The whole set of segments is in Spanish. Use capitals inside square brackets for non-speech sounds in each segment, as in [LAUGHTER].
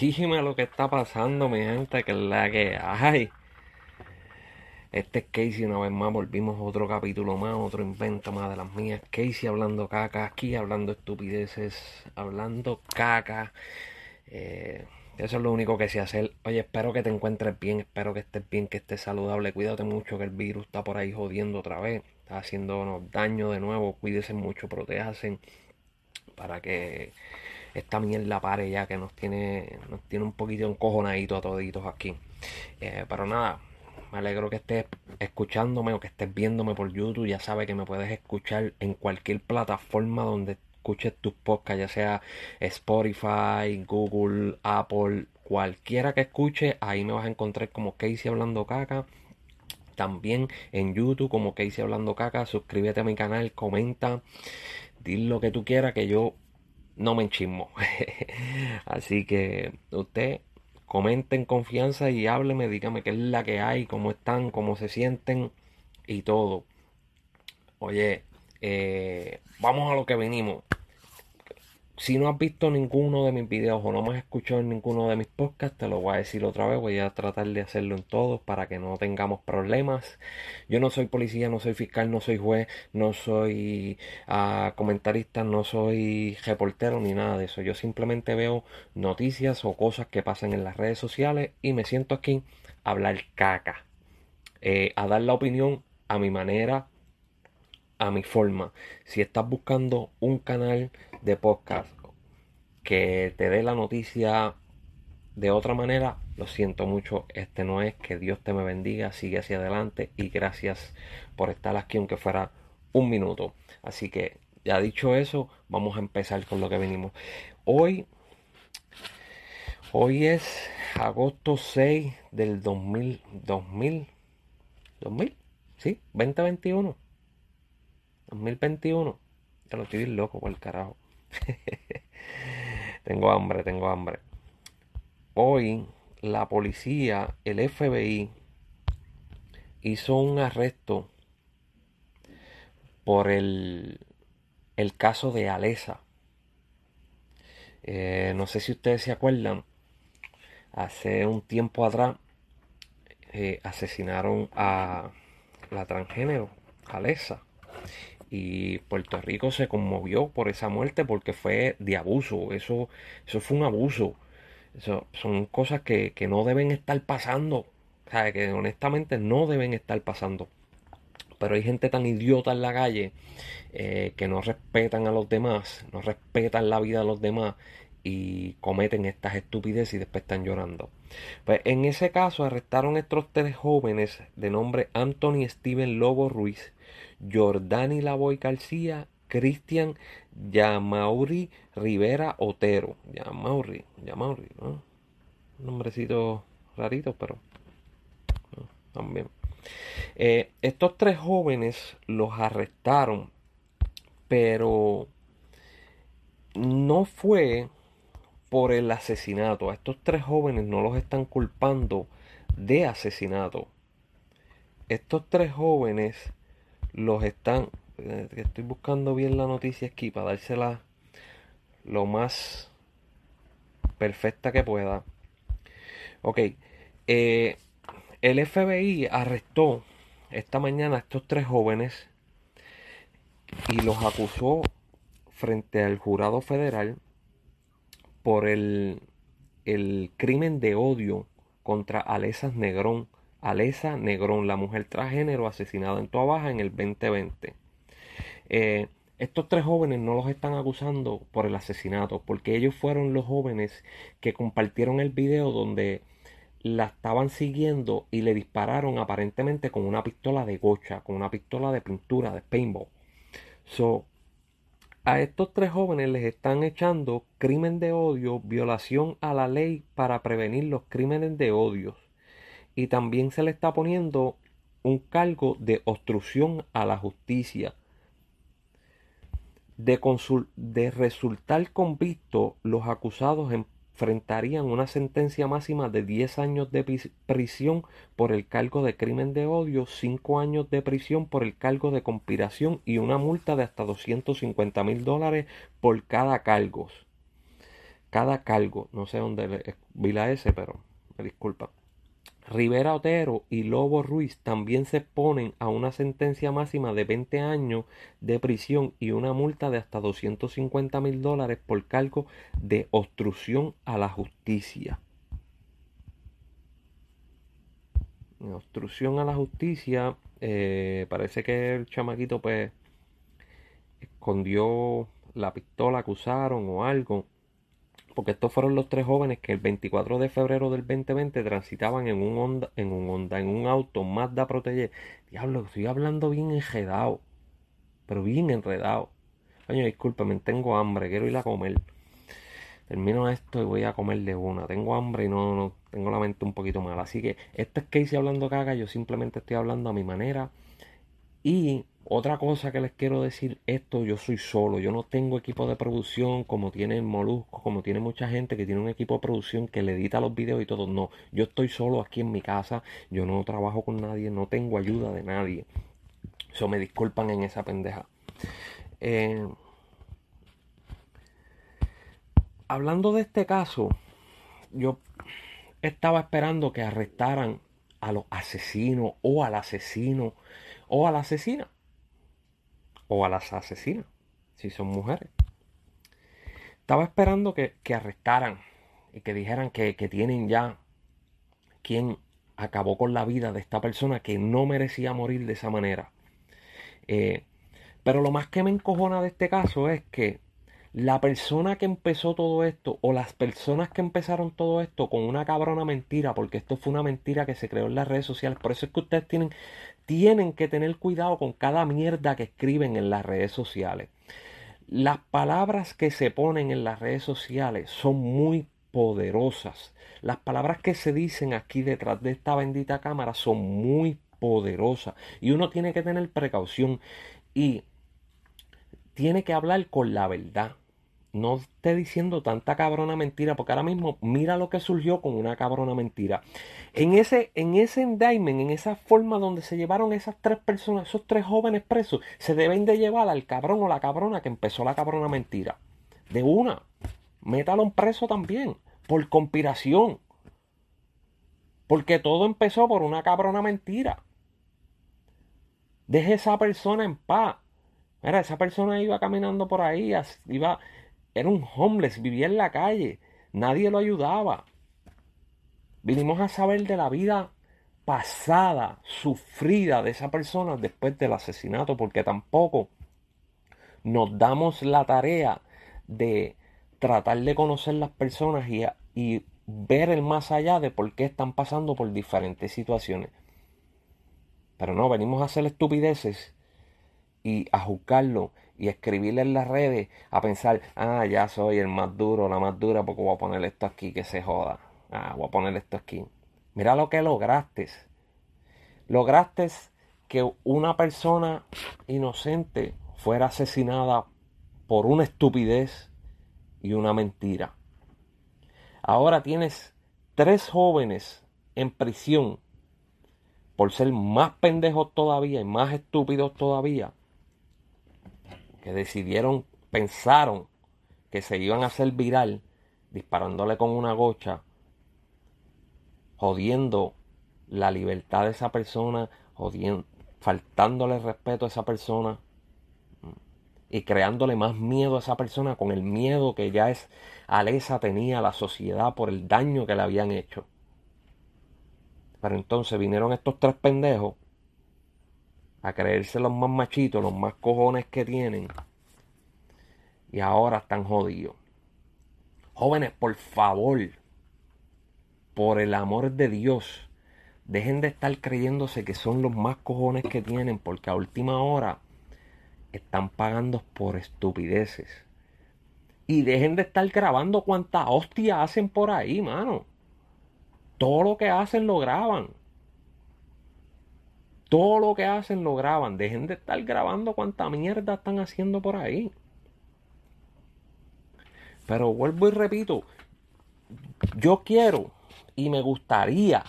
Dime lo que está pasando, mi gente, que es la que hay. Este es Casey una vez más, volvimos a otro capítulo más, otro invento más de las mías. Casey hablando caca aquí, hablando estupideces, hablando caca. Eh, eso es lo único que sé hacer. Oye, espero que te encuentres bien, espero que estés bien, que estés saludable. Cuídate mucho que el virus está por ahí jodiendo otra vez, está haciéndonos daño de nuevo. Cuídense mucho, protéjanse para que esta mierda pare ya que nos tiene, nos tiene un poquito encojonadito a toditos aquí. Eh, pero nada, me alegro que estés escuchándome o que estés viéndome por YouTube. Ya sabes que me puedes escuchar en cualquier plataforma donde escuches tus podcasts, ya sea Spotify, Google, Apple, cualquiera que escuche, ahí me vas a encontrar como Casey Hablando Caca. También en YouTube como Casey Hablando Caca. Suscríbete a mi canal, comenta, di lo que tú quieras que yo no me enchismo. [LAUGHS] Así que usted comente en confianza y hábleme, dígame qué es la que hay, cómo están, cómo se sienten y todo. Oye, eh, vamos a lo que venimos. Si no has visto ninguno de mis videos o no me has escuchado en ninguno de mis podcasts, te lo voy a decir otra vez. Voy a tratar de hacerlo en todos para que no tengamos problemas. Yo no soy policía, no soy fiscal, no soy juez, no soy uh, comentarista, no soy reportero ni nada de eso. Yo simplemente veo noticias o cosas que pasan en las redes sociales y me siento aquí a hablar caca. Eh, a dar la opinión a mi manera, a mi forma. Si estás buscando un canal de podcast que te dé la noticia de otra manera, lo siento mucho, este no es, que Dios te me bendiga, sigue hacia adelante y gracias por estar aquí aunque fuera un minuto. Así que ya dicho eso, vamos a empezar con lo que venimos. Hoy, hoy es agosto 6 del 2000, 2000, 2000, sí, 2021. 2021. Ya lo estoy loco por el carajo. [LAUGHS] tengo hambre, tengo hambre. Hoy la policía, el FBI, hizo un arresto por el, el caso de Alesa. Eh, no sé si ustedes se acuerdan, hace un tiempo atrás eh, asesinaron a la transgénero, Alesa y Puerto Rico se conmovió por esa muerte porque fue de abuso, eso, eso fue un abuso, eso, son cosas que, no deben estar pasando, o sea, que honestamente no deben estar pasando. Pero hay gente tan idiota en la calle eh, que no respetan a los demás, no respetan la vida de los demás y cometen estas estupideces y después están llorando. Pues en ese caso arrestaron a estos tres jóvenes de nombre Anthony Steven Lobo Ruiz, Jordani Lavoy García, Cristian Yamauri Rivera Otero. Yamauri, Yamauri, ¿no? Un nombrecito rarito, pero también. Eh, estos tres jóvenes los arrestaron, pero no fue por el asesinato. A estos tres jóvenes no los están culpando de asesinato. Estos tres jóvenes los están. Eh, estoy buscando bien la noticia aquí para dársela lo más perfecta que pueda. Ok. Eh, el FBI arrestó esta mañana a estos tres jóvenes y los acusó frente al jurado federal por el, el crimen de odio contra Alesas Negrón Alesa Negrón, la mujer transgénero asesinada en Toa Baja en el 2020. Eh, estos tres jóvenes no los están acusando por el asesinato, porque ellos fueron los jóvenes que compartieron el video donde la estaban siguiendo y le dispararon aparentemente con una pistola de gocha, con una pistola de pintura, de paintball. So, a estos tres jóvenes les están echando crimen de odio, violación a la ley para prevenir los crímenes de odio y también se le está poniendo un cargo de obstrucción a la justicia. De, de resultar convicto, los acusados enfrentarían una sentencia máxima de 10 años de prisión por el cargo de crimen de odio, 5 años de prisión por el cargo de conspiración y una multa de hasta 250 mil dólares por cada cargo. cada cargo. No sé dónde vi la S, pero me disculpa. Rivera Otero y Lobo Ruiz también se exponen a una sentencia máxima de 20 años de prisión y una multa de hasta 250 mil dólares por cargo de obstrucción a la justicia. Obstrucción a la justicia, eh, parece que el chamaquito pues escondió la pistola que usaron o algo porque estos fueron los tres jóvenes que el 24 de febrero del 2020 transitaban en un Honda, en un Honda, en un auto Mazda Protege. Diablo, estoy hablando bien enredado, pero bien enredado. Coño, discúlpeme, tengo hambre, quiero ir a comer. Termino esto y voy a comer de una. Tengo hambre y no, no tengo la mente un poquito mal. Así que esto es que hice hablando caga, yo simplemente estoy hablando a mi manera. Y otra cosa que les quiero decir, esto yo soy solo, yo no tengo equipo de producción como tiene el Molusco, como tiene mucha gente que tiene un equipo de producción que le edita los videos y todo. No, yo estoy solo aquí en mi casa, yo no trabajo con nadie, no tengo ayuda de nadie. Eso me disculpan en esa pendeja. Eh, hablando de este caso, yo estaba esperando que arrestaran a los asesinos o al asesino o a la asesina o a las asesinas, si son mujeres. Estaba esperando que, arrestaran y que dijeran que, tienen ya quien acabó con la vida de esta persona que no merecía morir de esa manera. Eh, pero lo más que me encojona de este caso es que la persona que empezó todo esto o las personas que empezaron todo esto con una cabrona mentira, porque esto fue una mentira que se creó en las redes sociales, por eso es que ustedes tienen tienen que tener cuidado con cada mierda que escriben en las redes sociales. Las palabras que se ponen en las redes sociales son muy poderosas. Las palabras que se dicen aquí detrás de esta bendita cámara son muy poderosas. Y uno tiene que tener precaución y tiene que hablar con la verdad no esté diciendo tanta cabrona mentira, porque ahora mismo mira lo que surgió con una cabrona mentira. En ese, en ese indictment, en esa forma donde se llevaron esas tres personas, esos tres jóvenes presos, se deben de llevar al cabrón o la cabrona que empezó la cabrona mentira. De una, métalo en preso también, por conspiración. Porque todo empezó por una cabrona mentira. Deje esa persona en paz. Mira, esa persona iba caminando por ahí, iba, era un homeless, vivía en la calle, nadie lo ayudaba. Vinimos a saber de la vida pasada, sufrida de esa persona después del asesinato, porque tampoco nos damos la tarea de tratar de conocer las personas y, y ver el más allá de por qué están pasando por diferentes situaciones. Pero no, venimos a hacer estupideces y a juzgarlo y escribirle en las redes a pensar, ah, ya soy el más duro, la más dura, porque voy a poner esto aquí que se joda. Ah, voy a poner esto aquí. Mira lo que lograste. Lograste que una persona inocente fuera asesinada por una estupidez y una mentira. Ahora tienes tres jóvenes en prisión por ser más pendejos todavía y más estúpidos todavía que decidieron, pensaron que se iban a hacer viral disparándole con una gocha, jodiendo la libertad de esa persona, jodiendo, faltándole respeto a esa persona y creándole más miedo a esa persona con el miedo que ya es Alesa tenía a la sociedad por el daño que le habían hecho. Pero entonces vinieron estos tres pendejos a creerse los más machitos, los más cojones que tienen. Y ahora están jodidos. Jóvenes, por favor, por el amor de Dios, dejen de estar creyéndose que son los más cojones que tienen, porque a última hora están pagando por estupideces. Y dejen de estar grabando cuánta hostia hacen por ahí, mano. Todo lo que hacen lo graban. Todo lo que hacen lo graban. Dejen de estar grabando cuánta mierda están haciendo por ahí. Pero vuelvo y repito, yo quiero y me gustaría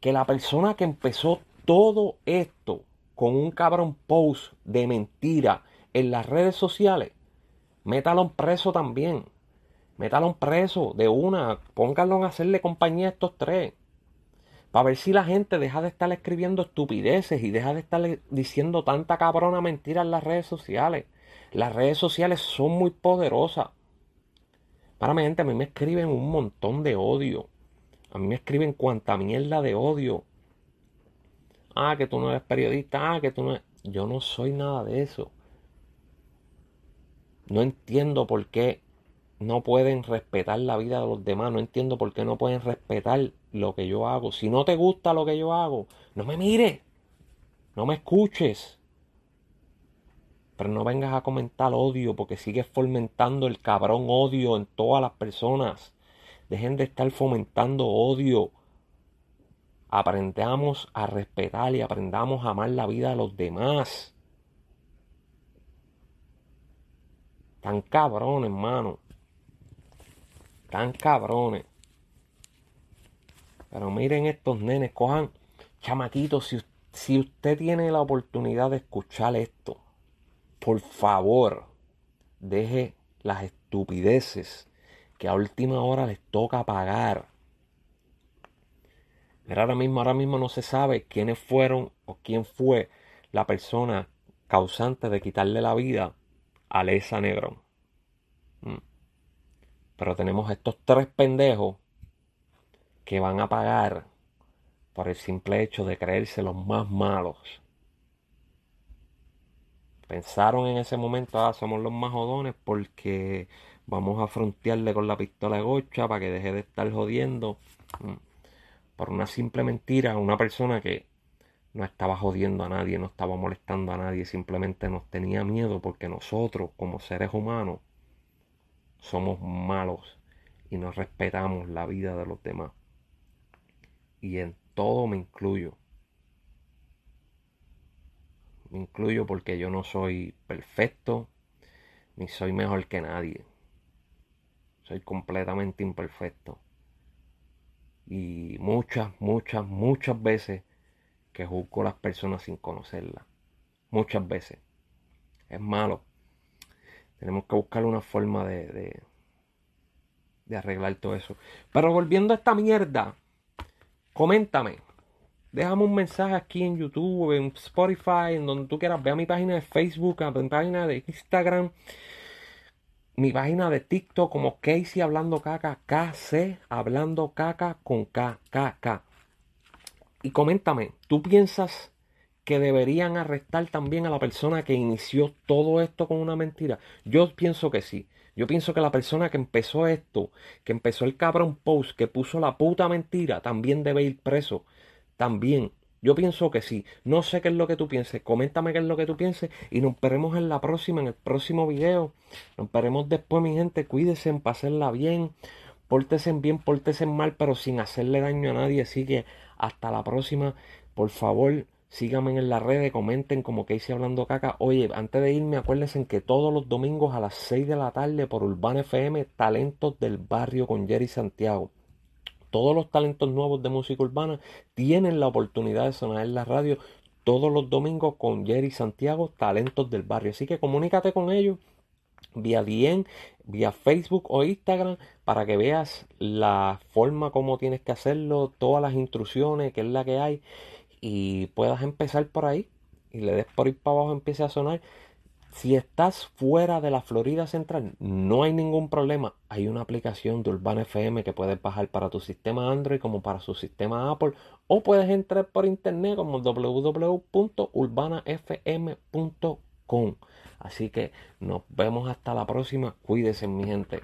que la persona que empezó todo esto con un cabrón post de mentira en las redes sociales, métalo preso también. Métalo preso de una. Pónganlo a hacerle compañía a estos tres. Para ver si la gente deja de estar escribiendo estupideces y deja de estar diciendo tanta cabrona mentira en las redes sociales. Las redes sociales son muy poderosas. Para mi gente, a mí me escriben un montón de odio. A mí me escriben cuanta mierda de odio. Ah, que tú no eres periodista. Ah, que tú no Yo no soy nada de eso. No entiendo por qué no pueden respetar la vida de los demás. No entiendo por qué no pueden respetar lo que yo hago. Si no te gusta lo que yo hago, no me mires. No me escuches. Pero no vengas a comentar odio porque sigues fomentando el cabrón odio en todas las personas. Dejen de estar fomentando odio. Aprendamos a respetar y aprendamos a amar la vida de los demás. Tan cabrones, hermano. Tan cabrones. Pero miren estos nenes, cojan, chamaquitos, si, si usted tiene la oportunidad de escuchar esto, por favor, deje las estupideces que a última hora les toca pagar. Pero ahora mismo, ahora mismo no se sabe quiénes fueron o quién fue la persona causante de quitarle la vida a Lesa Negrón. Mm. Pero tenemos estos tres pendejos que van a pagar por el simple hecho de creerse los más malos. Pensaron en ese momento, ah, somos los más jodones porque vamos a frontearle con la pistola de gocha para que deje de estar jodiendo. Mm. Por una simple mentira a una persona que no estaba jodiendo a nadie, no estaba molestando a nadie, simplemente nos tenía miedo porque nosotros como seres humanos somos malos y no respetamos la vida de los demás. Y en todo me incluyo. Me incluyo porque yo no soy perfecto ni soy mejor que nadie. Soy completamente imperfecto. Y muchas, muchas, muchas veces que juzgo a las personas sin conocerlas. Muchas veces. Es malo. Tenemos que buscar una forma de, de, de arreglar todo eso. Pero volviendo a esta mierda, coméntame. Déjame un mensaje aquí en YouTube, en Spotify, en donde tú quieras. Ve a mi página de Facebook, a mi página de Instagram mi página de TikTok como Casey Hablando Caca, KC Hablando Caca con K, K, K. Y coméntame, ¿tú piensas que deberían arrestar también a la persona que inició todo esto con una mentira? Yo pienso que sí. Yo pienso que la persona que empezó esto, que empezó el cabrón post, que puso la puta mentira, también debe ir preso. También. Yo pienso que sí. No sé qué es lo que tú pienses. Coméntame qué es lo que tú pienses. Y nos veremos en la próxima, en el próximo video. Nos veremos después, mi gente. Cuídense, pasarla bien. Pórtense bien, pórtense mal, pero sin hacerle daño a nadie. Así que hasta la próxima. Por favor, síganme en las redes, comenten como que hice hablando caca. Oye, antes de irme, acuérdense que todos los domingos a las 6 de la tarde por Urbana FM, Talentos del Barrio con Jerry Santiago todos los talentos nuevos de música urbana tienen la oportunidad de sonar en la radio todos los domingos con Jerry Santiago, talentos del barrio. Así que comunícate con ellos vía DM, vía Facebook o Instagram para que veas la forma como tienes que hacerlo, todas las instrucciones, que es la que hay y puedas empezar por ahí y le des por ir para abajo empiece a sonar si estás fuera de la Florida Central, no hay ningún problema. Hay una aplicación de Urbana FM que puedes bajar para tu sistema Android como para su sistema Apple. O puedes entrar por internet como www.urbanafm.com. Así que nos vemos hasta la próxima. Cuídense mi gente.